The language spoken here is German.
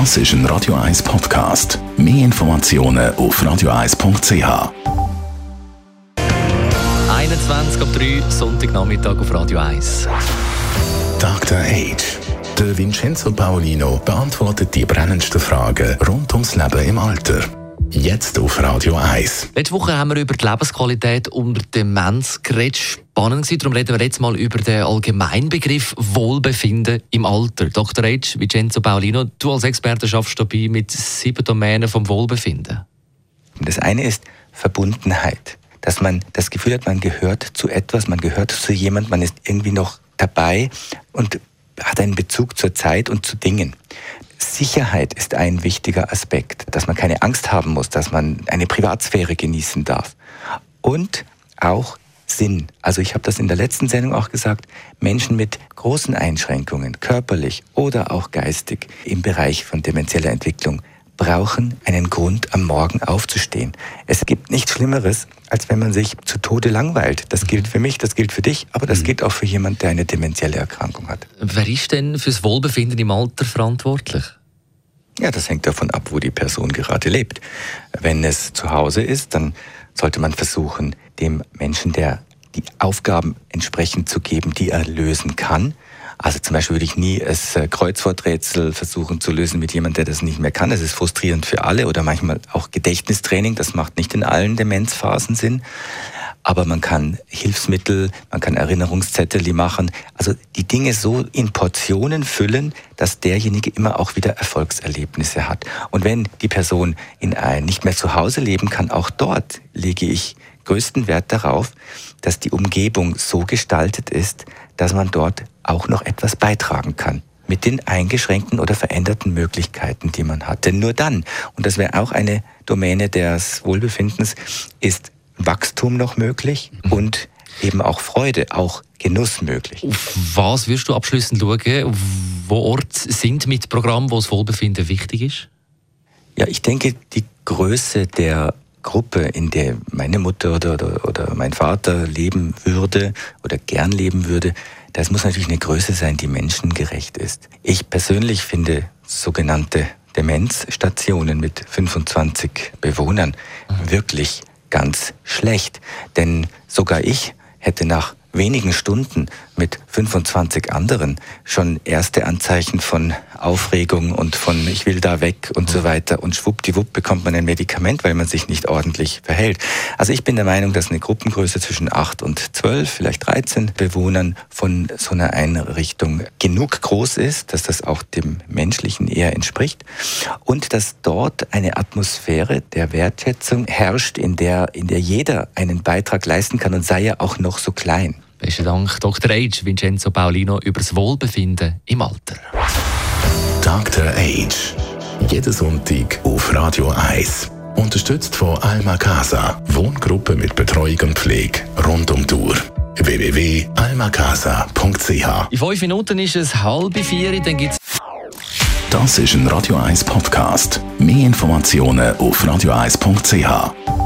Das ist ein Radio 1 Podcast. Mehr Informationen auf radio1.ch. 21 ab 3, Sonntagnachmittag auf Radio 1. Dr. Age. Der Vincenzo Paolino beantwortet die brennendsten Fragen rund ums Leben im Alter. Jetzt auf Radio 1. Letzte Woche haben wir über die Lebensqualität unter Demenz geredet. Spannend gewesen. Darum reden wir jetzt mal über den Allgemeinbegriff Wohlbefinden im Alter. Dr. H. Vincenzo Paolino, du als Experte schaffst dabei mit sieben Domänen vom Wohlbefinden. Das eine ist Verbundenheit. Dass man das Gefühl hat, man gehört zu etwas, man gehört zu jemand, man ist irgendwie noch dabei und hat einen Bezug zur Zeit und zu Dingen. Sicherheit ist ein wichtiger Aspekt, dass man keine Angst haben muss, dass man eine Privatsphäre genießen darf. Und auch Sinn. Also ich habe das in der letzten Sendung auch gesagt, Menschen mit großen Einschränkungen, körperlich oder auch geistig im Bereich von demenzieller Entwicklung, brauchen einen Grund, am Morgen aufzustehen. Es gibt nichts Schlimmeres, als wenn man sich zu Tode langweilt. Das gilt für mich, das gilt für dich, aber das mhm. gilt auch für jemanden, der eine dementielle Erkrankung hat. Wer ist denn fürs Wohlbefinden im Alter verantwortlich? Ja, das hängt davon ab, wo die Person gerade lebt. Wenn es zu Hause ist, dann sollte man versuchen, dem Menschen, der die Aufgaben entsprechend zu geben, die er lösen kann. Also zum Beispiel würde ich nie das äh, Kreuzworträtsel versuchen zu lösen mit jemandem, der das nicht mehr kann. Das ist frustrierend für alle oder manchmal auch Gedächtnistraining. Das macht nicht in allen Demenzphasen Sinn aber man kann Hilfsmittel, man kann Erinnerungszettel machen, also die Dinge so in Portionen füllen, dass derjenige immer auch wieder Erfolgserlebnisse hat. Und wenn die Person in ein, nicht mehr zu Hause leben kann, auch dort lege ich größten Wert darauf, dass die Umgebung so gestaltet ist, dass man dort auch noch etwas beitragen kann mit den eingeschränkten oder veränderten Möglichkeiten, die man hat. Denn nur dann, und das wäre auch eine Domäne des Wohlbefindens, ist Wachstum noch möglich mhm. und eben auch Freude, auch Genuss möglich. Auf was wirst du abschließend schauen? Wo Orte sind mit Programmen, wo das Wohlbefinden wichtig ist? Ja, ich denke, die Größe der Gruppe, in der meine Mutter oder, oder, oder mein Vater leben würde oder gern leben würde, das muss natürlich eine Größe sein, die menschengerecht ist. Ich persönlich finde sogenannte Demenzstationen mit 25 Bewohnern mhm. wirklich ganz schlecht. Denn sogar ich hätte nach wenigen Stunden mit 25 anderen schon erste Anzeichen von Aufregung und von ich will da weg und so weiter und schwuppdiwupp bekommt man ein Medikament, weil man sich nicht ordentlich verhält. Also ich bin der Meinung, dass eine Gruppengröße zwischen 8 und 12, vielleicht 13 Bewohnern von so einer Einrichtung genug groß ist, dass das auch dem Menschlichen eher entspricht und dass dort eine Atmosphäre der Wertschätzung herrscht, in der, in der jeder einen Beitrag leisten kann und sei er auch noch so klein. Besten Dank, Dr. Age, Vincenzo Paulino, über das Wohlbefinden im Alter. Dr. Age. Jeden Sonntag auf Radio 1. Unterstützt von Alma Casa. Wohngruppe mit Betreuung und Pflege rund um die Uhr www.almacasa.ch In fünf Minuten ist es halb vier, dann gibt's Das ist ein Radio 1 Podcast. Mehr Informationen auf radio1.ch.